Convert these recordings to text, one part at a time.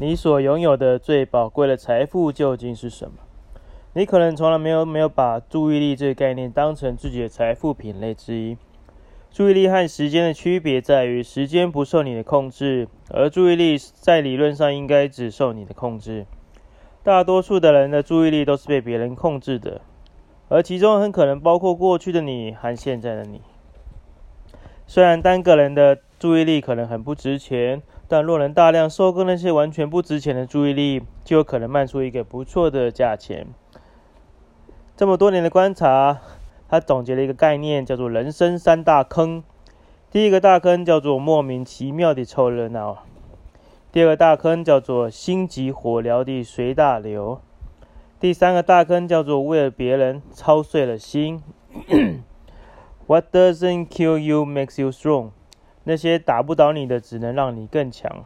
你所拥有的最宝贵的财富究竟是什么？你可能从来没有没有把注意力这个概念当成自己的财富品类之一。注意力和时间的区别在于，时间不受你的控制，而注意力在理论上应该只受你的控制。大多数的人的注意力都是被别人控制的，而其中很可能包括过去的你和现在的你。虽然单个人的注意力可能很不值钱，但若能大量收购那些完全不值钱的注意力，就有可能卖出一个不错的价钱。这么多年的观察。他总结了一个概念，叫做“人生三大坑”。第一个大坑叫做莫名其妙的凑热闹；第二个大坑叫做心急火燎的随大流；第三个大坑叫做为了别人操碎了心。What doesn't kill you makes you strong。那些打不倒你的，只能让你更强。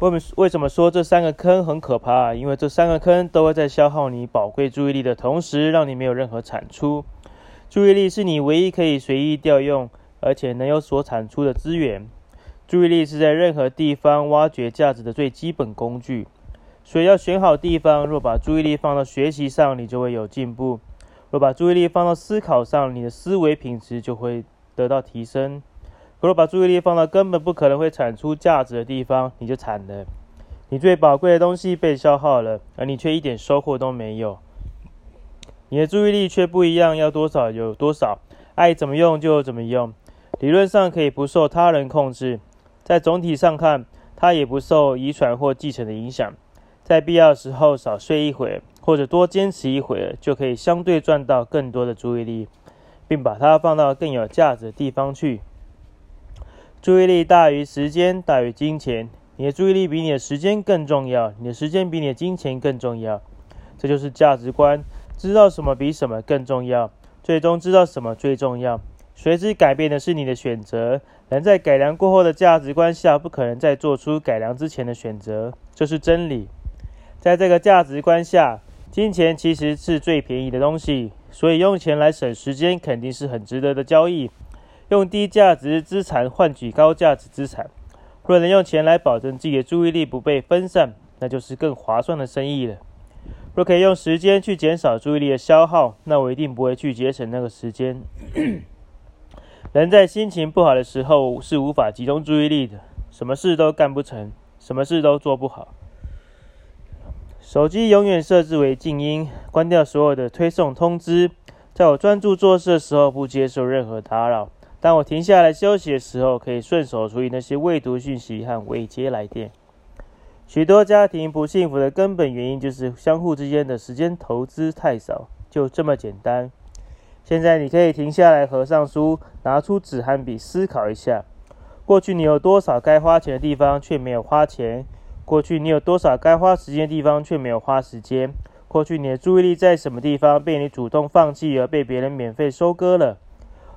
为为什么说这三个坑很可怕？因为这三个坑都会在消耗你宝贵注意力的同时，让你没有任何产出。注意力是你唯一可以随意调用，而且能有所产出的资源。注意力是在任何地方挖掘价值的最基本工具。所以要选好地方。若把注意力放到学习上，你就会有进步；若把注意力放到思考上，你的思维品质就会得到提升。如果把注意力放到根本不可能会产出价值的地方，你就惨了。你最宝贵的东西被消耗了，而你却一点收获都没有。你的注意力却不一样，要多少有多少，爱怎么用就怎么用。理论上可以不受他人控制，在总体上看，它也不受遗传或继承的影响。在必要时候少睡一会，或者多坚持一会，就可以相对赚到更多的注意力，并把它放到更有价值的地方去。注意力大于时间，大于金钱。你的注意力比你的时间更重要，你的时间比你的金钱更重要。这就是价值观，知道什么比什么更重要，最终知道什么最重要。随之改变的是你的选择。人在改良过后的价值观下，不可能再做出改良之前的选择，这是真理。在这个价值观下，金钱其实是最便宜的东西，所以用钱来省时间肯定是很值得的交易。用低价值资产换取高价值资产，若能用钱来保证自己的注意力不被分散，那就是更划算的生意了。若可以用时间去减少注意力的消耗，那我一定不会去节省那个时间。人在心情不好的时候是无法集中注意力的，什么事都干不成，什么事都做不好。手机永远设置为静音，关掉所有的推送通知，在我专注做事的时候不接受任何打扰。当我停下来休息的时候，可以顺手处理那些未读讯息和未接来电。许多家庭不幸福的根本原因就是相互之间的时间投资太少，就这么简单。现在你可以停下来，合上书，拿出纸和笔，思考一下：过去你有多少该花钱的地方却没有花钱？过去你有多少该花时间的地方却没有花时间？过去你的注意力在什么地方被你主动放弃，而被别人免费收割了？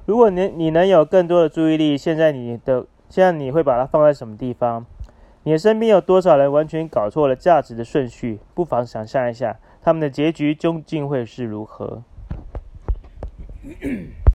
如果你你能有更多的注意力，现在你的现在你会把它放在什么地方？你的身边有多少人完全搞错了价值的顺序？不妨想象一下，他们的结局究竟会是如何？